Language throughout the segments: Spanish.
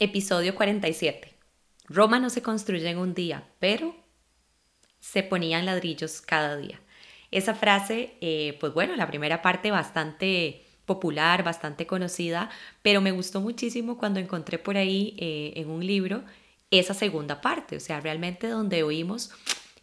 Episodio 47. Roma no se construye en un día, pero se ponían ladrillos cada día. Esa frase, eh, pues bueno, la primera parte bastante popular, bastante conocida, pero me gustó muchísimo cuando encontré por ahí eh, en un libro esa segunda parte, o sea, realmente donde oímos,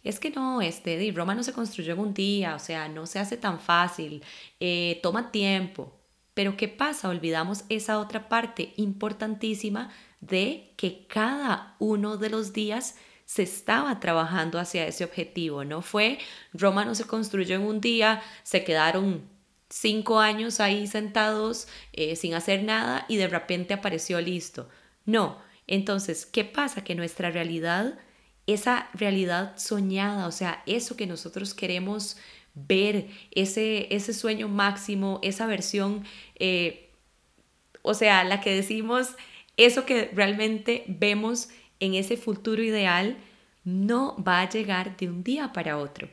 es que no, este, Roma no se construyó en un día, o sea, no se hace tan fácil, eh, toma tiempo. Pero ¿qué pasa? Olvidamos esa otra parte importantísima de que cada uno de los días se estaba trabajando hacia ese objetivo. No fue Roma no se construyó en un día, se quedaron cinco años ahí sentados eh, sin hacer nada y de repente apareció listo. No. Entonces, ¿qué pasa? Que nuestra realidad, esa realidad soñada, o sea, eso que nosotros queremos ver, ese, ese sueño máximo, esa versión, eh, o sea, la que decimos eso que realmente vemos en ese futuro ideal no va a llegar de un día para otro.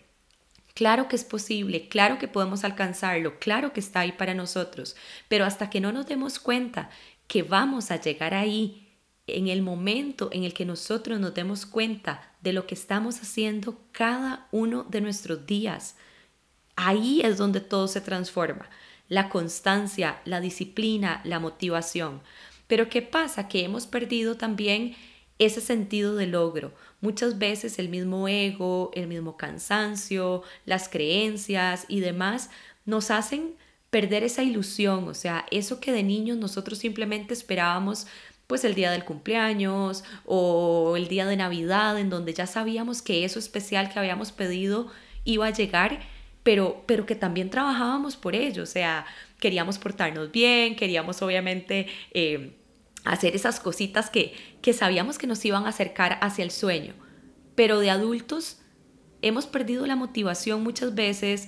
Claro que es posible, claro que podemos alcanzarlo, claro que está ahí para nosotros, pero hasta que no nos demos cuenta que vamos a llegar ahí en el momento en el que nosotros nos demos cuenta de lo que estamos haciendo cada uno de nuestros días, ahí es donde todo se transforma. La constancia, la disciplina, la motivación. Pero ¿qué pasa? Que hemos perdido también ese sentido de logro. Muchas veces el mismo ego, el mismo cansancio, las creencias y demás nos hacen perder esa ilusión, o sea, eso que de niños nosotros simplemente esperábamos pues el día del cumpleaños o el día de Navidad en donde ya sabíamos que eso especial que habíamos pedido iba a llegar, pero, pero que también trabajábamos por ello, o sea, queríamos portarnos bien, queríamos obviamente eh, hacer esas cositas que, que sabíamos que nos iban a acercar hacia el sueño. Pero de adultos hemos perdido la motivación muchas veces,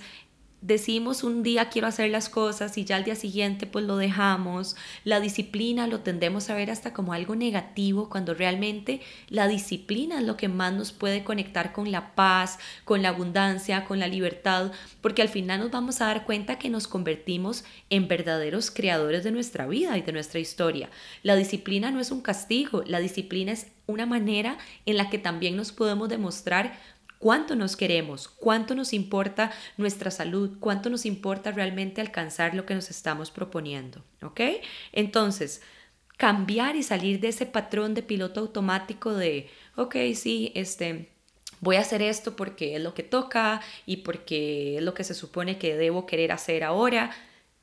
decimos un día quiero hacer las cosas y ya al día siguiente pues lo dejamos. La disciplina lo tendemos a ver hasta como algo negativo cuando realmente la disciplina es lo que más nos puede conectar con la paz, con la abundancia, con la libertad, porque al final nos vamos a dar cuenta que nos convertimos en verdaderos creadores de nuestra vida y de nuestra historia. La disciplina no es un castigo, la disciplina es una manera en la que también nos podemos demostrar cuánto nos queremos, cuánto nos importa nuestra salud, cuánto nos importa realmente alcanzar lo que nos estamos proponiendo, ¿ok? Entonces, cambiar y salir de ese patrón de piloto automático de, ok, sí, este, voy a hacer esto porque es lo que toca y porque es lo que se supone que debo querer hacer ahora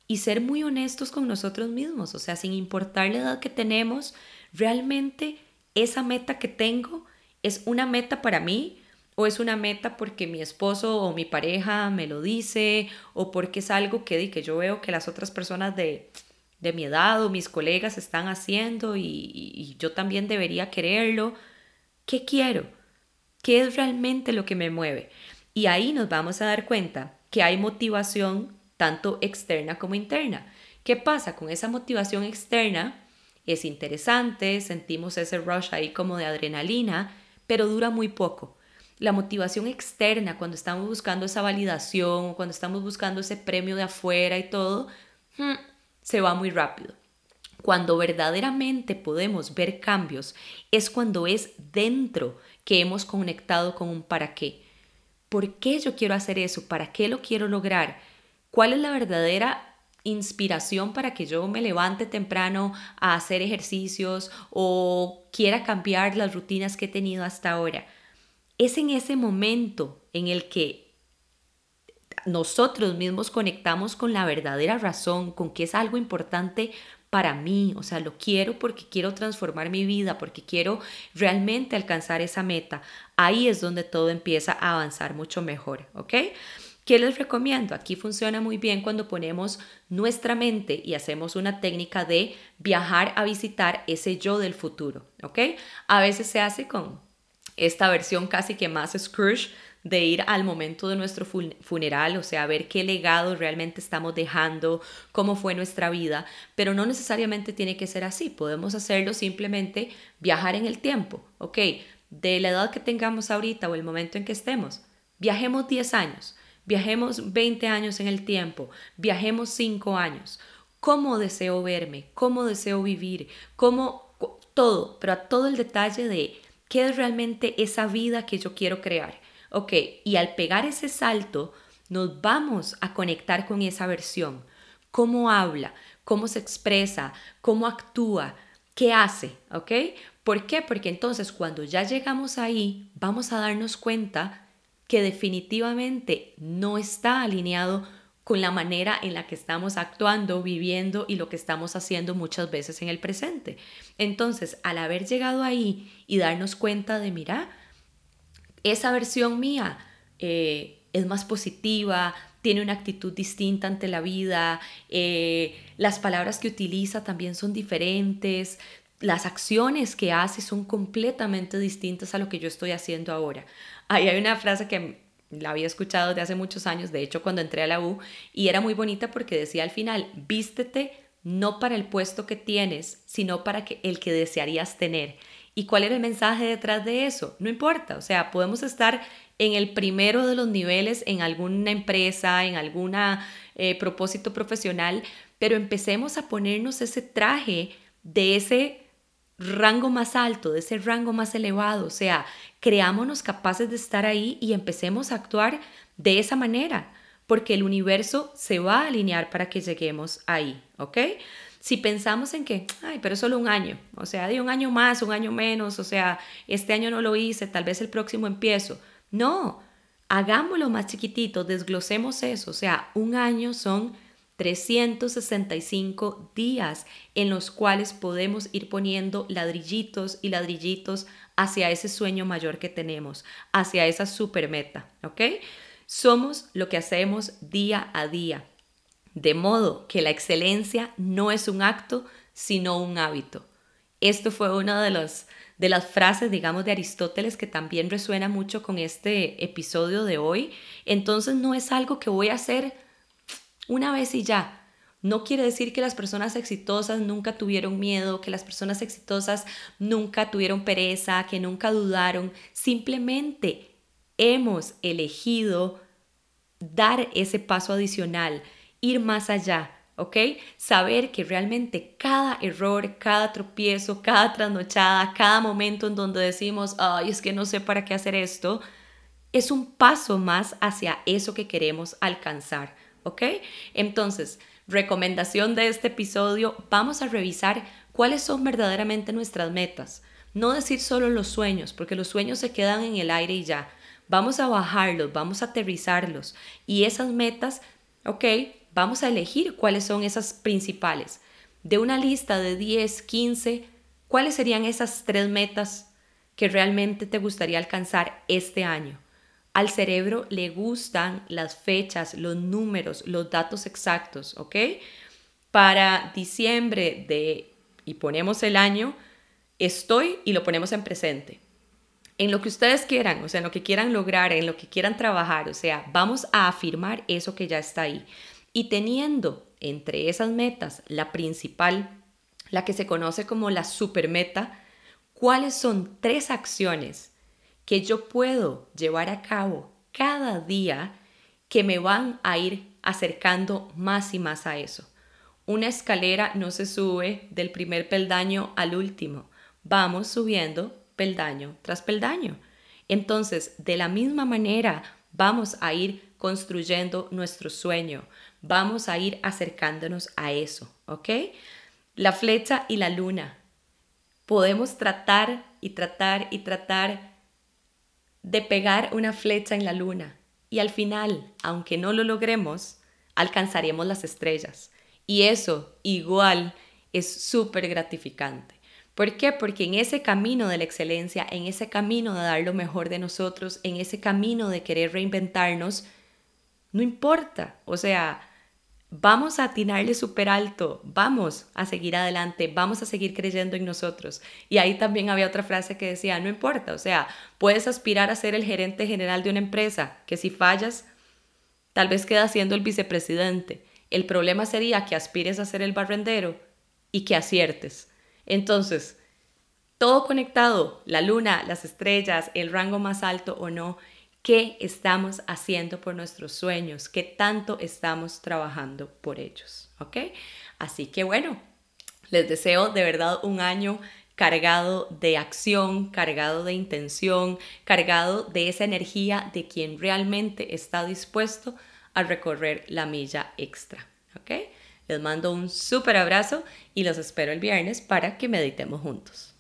y ser muy honestos con nosotros mismos, o sea, sin importar la edad que tenemos, realmente esa meta que tengo es una meta para mí o es una meta porque mi esposo o mi pareja me lo dice o porque es algo que, que yo veo que las otras personas de, de mi edad o mis colegas están haciendo y, y yo también debería quererlo. ¿Qué quiero? ¿Qué es realmente lo que me mueve? Y ahí nos vamos a dar cuenta que hay motivación tanto externa como interna. ¿Qué pasa con esa motivación externa? Es interesante, sentimos ese rush ahí como de adrenalina, pero dura muy poco la motivación externa, cuando estamos buscando esa validación, cuando estamos buscando ese premio de afuera y todo, hmm, se va muy rápido. Cuando verdaderamente podemos ver cambios es cuando es dentro que hemos conectado con un para qué. ¿Por qué yo quiero hacer eso? ¿Para qué lo quiero lograr? ¿Cuál es la verdadera inspiración para que yo me levante temprano a hacer ejercicios o quiera cambiar las rutinas que he tenido hasta ahora? Es en ese momento en el que nosotros mismos conectamos con la verdadera razón, con que es algo importante para mí, o sea, lo quiero porque quiero transformar mi vida, porque quiero realmente alcanzar esa meta. Ahí es donde todo empieza a avanzar mucho mejor, ¿ok? ¿Qué les recomiendo? Aquí funciona muy bien cuando ponemos nuestra mente y hacemos una técnica de viajar a visitar ese yo del futuro, ¿ok? A veces se hace con esta versión casi que más Scrooge de ir al momento de nuestro funeral, o sea, ver qué legado realmente estamos dejando, cómo fue nuestra vida, pero no necesariamente tiene que ser así, podemos hacerlo simplemente viajar en el tiempo, ¿ok? De la edad que tengamos ahorita o el momento en que estemos, viajemos 10 años, viajemos 20 años en el tiempo, viajemos 5 años. ¿Cómo deseo verme? ¿Cómo deseo vivir? ¿Cómo todo? Pero a todo el detalle de qué es realmente esa vida que yo quiero crear. Ok, y al pegar ese salto, nos vamos a conectar con esa versión. ¿Cómo habla? ¿Cómo se expresa? ¿Cómo actúa? ¿Qué hace? ¿Ok? ¿Por qué? Porque entonces cuando ya llegamos ahí, vamos a darnos cuenta que definitivamente no está alineado con la manera en la que estamos actuando, viviendo y lo que estamos haciendo muchas veces en el presente. Entonces, al haber llegado ahí y darnos cuenta de, mira, esa versión mía eh, es más positiva, tiene una actitud distinta ante la vida, eh, las palabras que utiliza también son diferentes, las acciones que hace son completamente distintas a lo que yo estoy haciendo ahora. Ahí hay una frase que la había escuchado desde hace muchos años, de hecho cuando entré a la U, y era muy bonita porque decía al final, vístete no para el puesto que tienes, sino para que, el que desearías tener. ¿Y cuál era el mensaje detrás de eso? No importa, o sea, podemos estar en el primero de los niveles en alguna empresa, en algún eh, propósito profesional, pero empecemos a ponernos ese traje de ese rango más alto, de ese rango más elevado, o sea, creámonos capaces de estar ahí y empecemos a actuar de esa manera, porque el universo se va a alinear para que lleguemos ahí, ¿ok? Si pensamos en que, ay, pero solo un año, o sea, de un año más, un año menos, o sea, este año no lo hice, tal vez el próximo empiezo. No, hagámoslo más chiquitito, desglosemos eso, o sea, un año son 365 días en los cuales podemos ir poniendo ladrillitos y ladrillitos hacia ese sueño mayor que tenemos, hacia esa super meta, ¿ok? Somos lo que hacemos día a día. De modo que la excelencia no es un acto, sino un hábito. Esto fue una de, los, de las frases, digamos, de Aristóteles que también resuena mucho con este episodio de hoy. Entonces no es algo que voy a hacer una vez y ya. No quiere decir que las personas exitosas nunca tuvieron miedo, que las personas exitosas nunca tuvieron pereza, que nunca dudaron. Simplemente hemos elegido dar ese paso adicional ir más allá, ¿ok? Saber que realmente cada error, cada tropiezo, cada trasnochada, cada momento en donde decimos, ay, es que no sé para qué hacer esto, es un paso más hacia eso que queremos alcanzar, ¿ok? Entonces, recomendación de este episodio, vamos a revisar cuáles son verdaderamente nuestras metas. No decir solo los sueños, porque los sueños se quedan en el aire y ya. Vamos a bajarlos, vamos a aterrizarlos. Y esas metas, ok, vamos a elegir cuáles son esas principales. De una lista de 10, 15, ¿cuáles serían esas tres metas que realmente te gustaría alcanzar este año? Al cerebro le gustan las fechas, los números, los datos exactos, ¿ok? Para diciembre de, y ponemos el año, estoy y lo ponemos en presente. En lo que ustedes quieran, o sea, en lo que quieran lograr, en lo que quieran trabajar, o sea, vamos a afirmar eso que ya está ahí. Y teniendo entre esas metas la principal, la que se conoce como la supermeta, cuáles son tres acciones que yo puedo llevar a cabo cada día que me van a ir acercando más y más a eso. Una escalera no se sube del primer peldaño al último, vamos subiendo peldaño tras peldaño. Entonces, de la misma manera, vamos a ir construyendo nuestro sueño, vamos a ir acercándonos a eso, ¿ok? La flecha y la luna. Podemos tratar y tratar y tratar de pegar una flecha en la luna y al final, aunque no lo logremos, alcanzaremos las estrellas. Y eso igual es súper gratificante. ¿Por qué? Porque en ese camino de la excelencia, en ese camino de dar lo mejor de nosotros, en ese camino de querer reinventarnos, No importa, o sea, vamos a atinarle súper alto, vamos a seguir adelante, vamos a seguir creyendo en nosotros. Y ahí también había otra frase que decía, no importa, o sea, puedes aspirar a ser el gerente general de una empresa, que si fallas, tal vez queda siendo el vicepresidente. El problema sería que aspires a ser el barrendero y que aciertes. Entonces, todo conectado, la luna, las estrellas, el rango más alto o no, qué estamos haciendo por nuestros sueños, qué tanto estamos trabajando por ellos, ¿ok? Así que bueno, les deseo de verdad un año cargado de acción, cargado de intención, cargado de esa energía de quien realmente está dispuesto a recorrer la milla extra, ¿ok? Les mando un súper abrazo y los espero el viernes para que meditemos juntos.